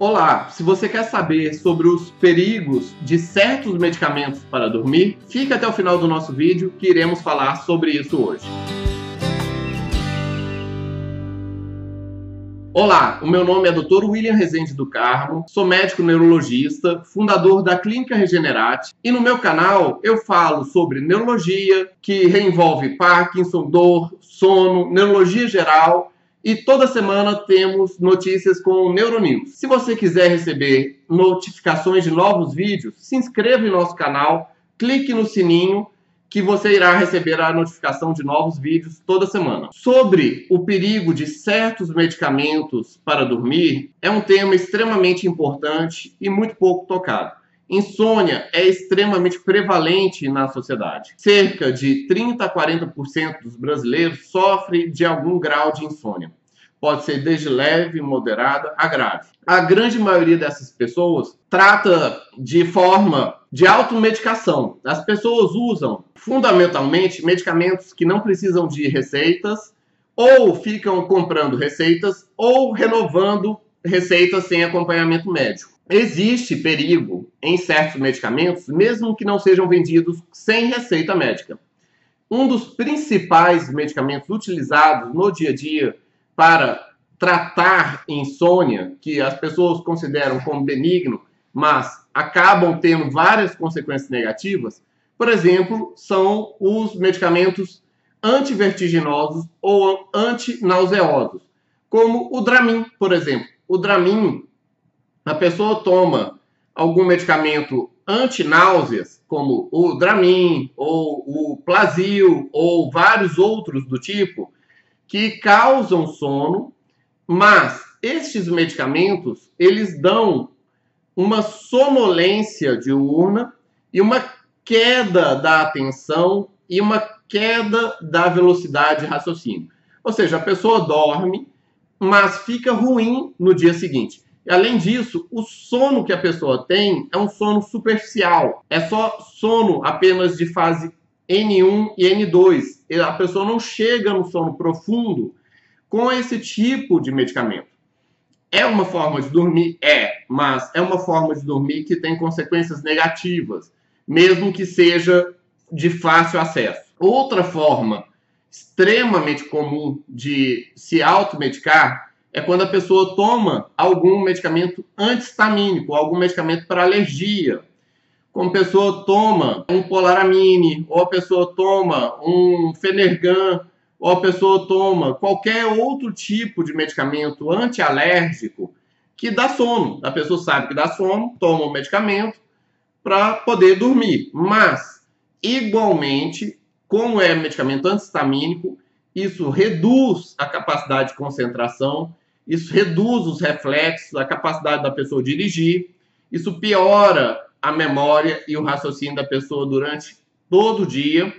Olá, se você quer saber sobre os perigos de certos medicamentos para dormir, fica até o final do nosso vídeo que iremos falar sobre isso hoje. Olá, o meu nome é Dr. William Rezende do Carmo, sou médico neurologista, fundador da Clínica Regenerate e no meu canal eu falo sobre neurologia, que reenvolve Parkinson, dor, sono, neurologia geral e toda semana temos notícias com o Neuronews. Se você quiser receber notificações de novos vídeos, se inscreva em nosso canal, clique no sininho que você irá receber a notificação de novos vídeos toda semana. Sobre o perigo de certos medicamentos para dormir, é um tema extremamente importante e muito pouco tocado. Insônia é extremamente prevalente na sociedade. Cerca de 30 a 40% dos brasileiros sofrem de algum grau de insônia. Pode ser desde leve, moderada a grave. A grande maioria dessas pessoas trata de forma de automedicação. As pessoas usam fundamentalmente medicamentos que não precisam de receitas ou ficam comprando receitas ou renovando receitas sem acompanhamento médico. Existe perigo em certos medicamentos, mesmo que não sejam vendidos sem receita médica. Um dos principais medicamentos utilizados no dia a dia para tratar insônia, que as pessoas consideram como benigno, mas acabam tendo várias consequências negativas, por exemplo, são os medicamentos antivertiginosos ou antinauseosos, como o Dramin, por exemplo. O Dramin a pessoa toma algum medicamento anti-náuseas, como o Dramin, ou o Plasil, ou vários outros do tipo, que causam sono, mas estes medicamentos, eles dão uma sonolência diurna e uma queda da atenção e uma queda da velocidade de raciocínio. Ou seja, a pessoa dorme, mas fica ruim no dia seguinte. Além disso, o sono que a pessoa tem é um sono superficial. É só sono apenas de fase N1 e N2. A pessoa não chega no sono profundo com esse tipo de medicamento. É uma forma de dormir? É, mas é uma forma de dormir que tem consequências negativas, mesmo que seja de fácil acesso. Outra forma extremamente comum de se automedicar é quando a pessoa toma algum medicamento antihistamínico, algum medicamento para alergia. Como a pessoa toma um polaramine, ou a pessoa toma um fenergan, ou a pessoa toma qualquer outro tipo de medicamento antialérgico que dá sono. A pessoa sabe que dá sono, toma o medicamento para poder dormir. Mas, igualmente, como é medicamento antihistamínico, isso reduz a capacidade de concentração, isso reduz os reflexos, a capacidade da pessoa dirigir, isso piora a memória e o raciocínio da pessoa durante todo o dia,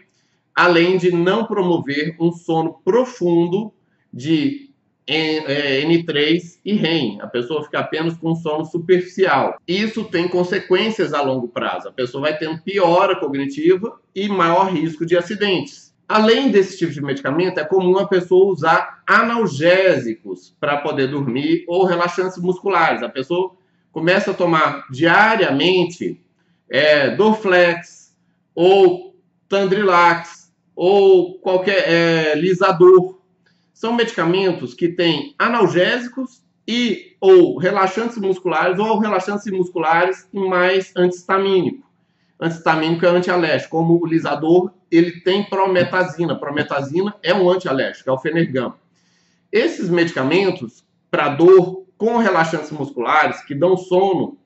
além de não promover um sono profundo de N3 é, e REM. A pessoa fica apenas com sono superficial. Isso tem consequências a longo prazo. A pessoa vai tendo piora cognitiva e maior risco de acidentes. Além desse tipo de medicamento, é comum a pessoa usar analgésicos para poder dormir ou relaxantes musculares. A pessoa começa a tomar diariamente é, Dorflex ou Tandrilax ou qualquer é, lisador. São medicamentos que têm analgésicos e ou relaxantes musculares ou relaxantes musculares e mais antihistamínico antihistamínico é antialérgico, como o lisador, ele tem prometazina. Prometazina é um antialérgico, é o Fenergan. Esses medicamentos para dor com relaxantes musculares que dão sono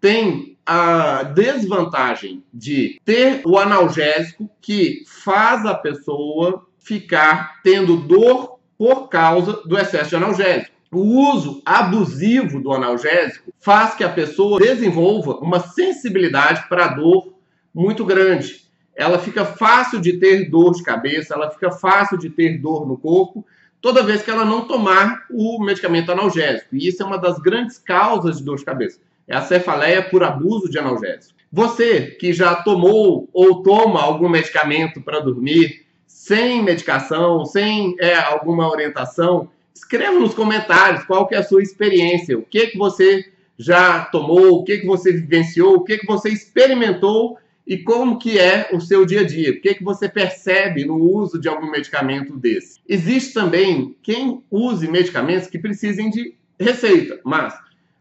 têm a desvantagem de ter o analgésico que faz a pessoa ficar tendo dor por causa do excesso de analgésico. O uso abusivo do analgésico faz que a pessoa desenvolva uma sensibilidade para dor muito grande. Ela fica fácil de ter dor de cabeça, ela fica fácil de ter dor no corpo, toda vez que ela não tomar o medicamento analgésico. E isso é uma das grandes causas de dor de cabeça. É a cefaleia por abuso de analgésico. Você que já tomou ou toma algum medicamento para dormir, sem medicação, sem é, alguma orientação, escreva nos comentários qual que é a sua experiência, o que, que você já tomou, o que, que você vivenciou, o que, que você experimentou e como que é o seu dia a dia, o que, que você percebe no uso de algum medicamento desse. Existe também quem use medicamentos que precisem de receita, mas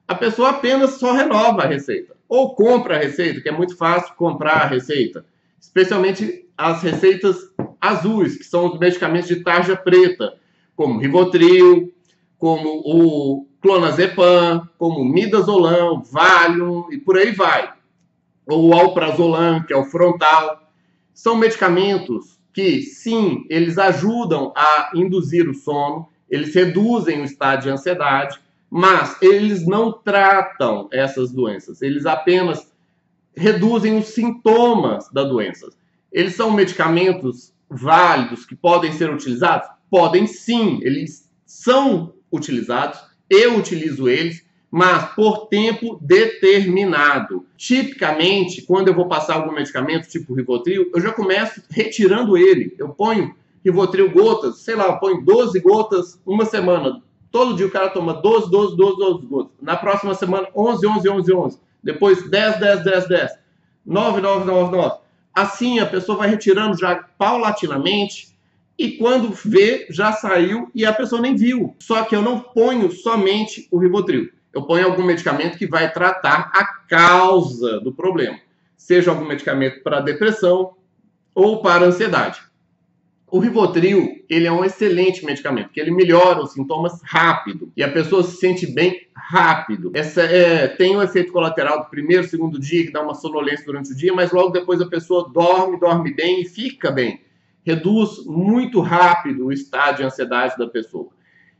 a pessoa apenas só renova a receita ou compra a receita, que é muito fácil comprar a receita, especialmente as receitas azuis, que são os medicamentos de tarja preta, como Rivotril, como o clonazepam, como midazolam, Valium e por aí vai. Ou o alprazolam, que é o frontal. São medicamentos que, sim, eles ajudam a induzir o sono, eles reduzem o estado de ansiedade, mas eles não tratam essas doenças, eles apenas reduzem os sintomas da doença. Eles são medicamentos válidos que podem ser utilizados? Podem sim, eles são utilizados, eu utilizo eles, mas por tempo determinado. Tipicamente, quando eu vou passar algum medicamento, tipo Rivotril, eu já começo retirando ele. Eu ponho Rivotril gotas, sei lá, eu ponho 12 gotas uma semana. Todo dia o cara toma 12, 12, 12, 12 gotas. Na próxima semana, 11, 11, 11, 11. Depois 10, 10, 10, 10. 9, 9, 9, 9. Assim a pessoa vai retirando já paulatinamente e quando vê, já saiu e a pessoa nem viu. Só que eu não ponho somente o Rivotril. Eu ponho algum medicamento que vai tratar a causa do problema. Seja algum medicamento para depressão ou para ansiedade. O Rivotril, ele é um excelente medicamento, porque ele melhora os sintomas rápido e a pessoa se sente bem rápido. Essa é, tem um efeito colateral do primeiro, segundo dia, que dá uma sonolência durante o dia, mas logo depois a pessoa dorme, dorme bem e fica bem reduz muito rápido o estado de ansiedade da pessoa.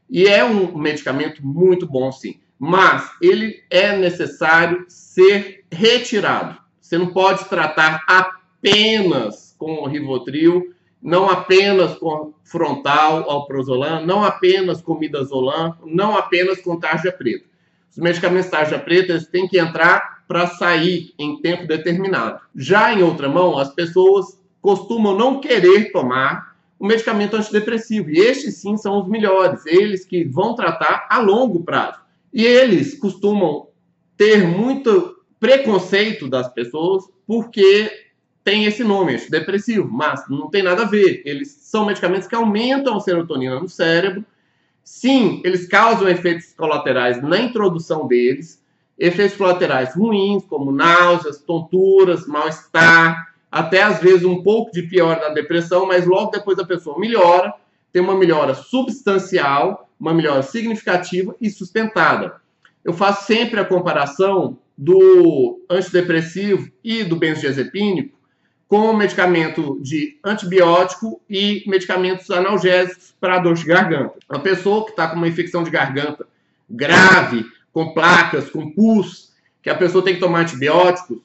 E é um medicamento muito bom, sim. Mas ele é necessário ser retirado. Você não pode tratar apenas com o Rivotril, não apenas com frontal, alprazolam, não apenas com midazolam, não apenas com tarja preta. Os medicamentos tarja preta têm que entrar para sair em tempo determinado. Já em outra mão, as pessoas costumam não querer tomar o medicamento antidepressivo. E estes sim são os melhores, eles que vão tratar a longo prazo. E eles costumam ter muito preconceito das pessoas porque tem esse nome, antidepressivo, mas não tem nada a ver. Eles são medicamentos que aumentam a serotonina no cérebro. Sim, eles causam efeitos colaterais na introdução deles, efeitos colaterais ruins, como náuseas, tonturas, mal-estar, até às vezes um pouco de pior na depressão, mas logo depois a pessoa melhora, tem uma melhora substancial, uma melhora significativa e sustentada. Eu faço sempre a comparação do antidepressivo e do benzodiazepínico com medicamento de antibiótico e medicamentos analgésicos para dor de garganta. Uma pessoa que está com uma infecção de garganta grave, com placas, com pus, que a pessoa tem que tomar antibióticos,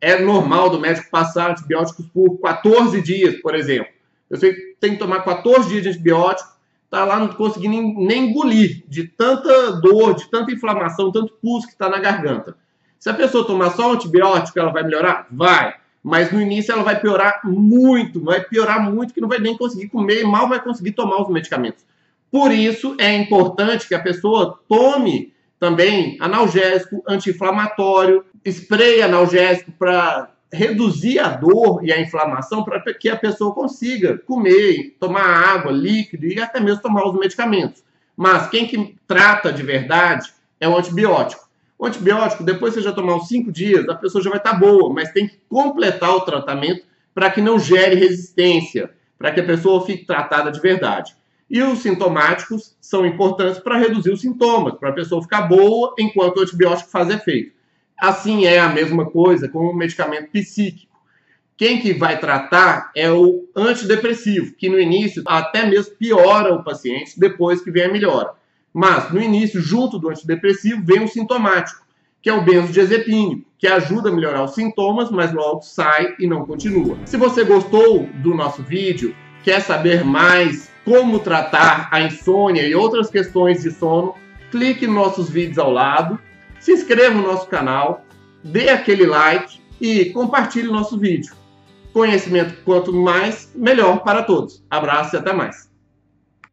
é normal do médico passar antibióticos por 14 dias, por exemplo. Eu sei que tem que tomar 14 dias de antibiótico, tá lá não conseguindo nem engolir, de tanta dor, de tanta inflamação, tanto pus que está na garganta. Se a pessoa tomar só antibiótico, ela vai melhorar? Vai. Mas no início ela vai piorar muito, vai piorar muito que não vai nem conseguir comer e mal vai conseguir tomar os medicamentos. Por isso é importante que a pessoa tome também analgésico, anti-inflamatório, spray analgésico para reduzir a dor e a inflamação para que a pessoa consiga comer, tomar água, líquido e até mesmo tomar os medicamentos. Mas quem que trata de verdade é o antibiótico. O antibiótico, depois que você já tomar uns 5 dias, a pessoa já vai estar tá boa, mas tem que completar o tratamento para que não gere resistência, para que a pessoa fique tratada de verdade. E os sintomáticos são importantes para reduzir os sintomas, para a pessoa ficar boa enquanto o antibiótico faz efeito. Assim é a mesma coisa com o medicamento psíquico. Quem que vai tratar é o antidepressivo, que no início até mesmo piora o paciente depois que vem a melhora. Mas no início, junto do antidepressivo, vem o sintomático, que é o benzodiazepínico, que ajuda a melhorar os sintomas, mas logo sai e não continua. Se você gostou do nosso vídeo, quer saber mais como tratar a insônia e outras questões de sono, clique nos nossos vídeos ao lado se inscreva no nosso canal, dê aquele like e compartilhe nosso vídeo. Conhecimento quanto mais, melhor para todos. Abraço e até mais.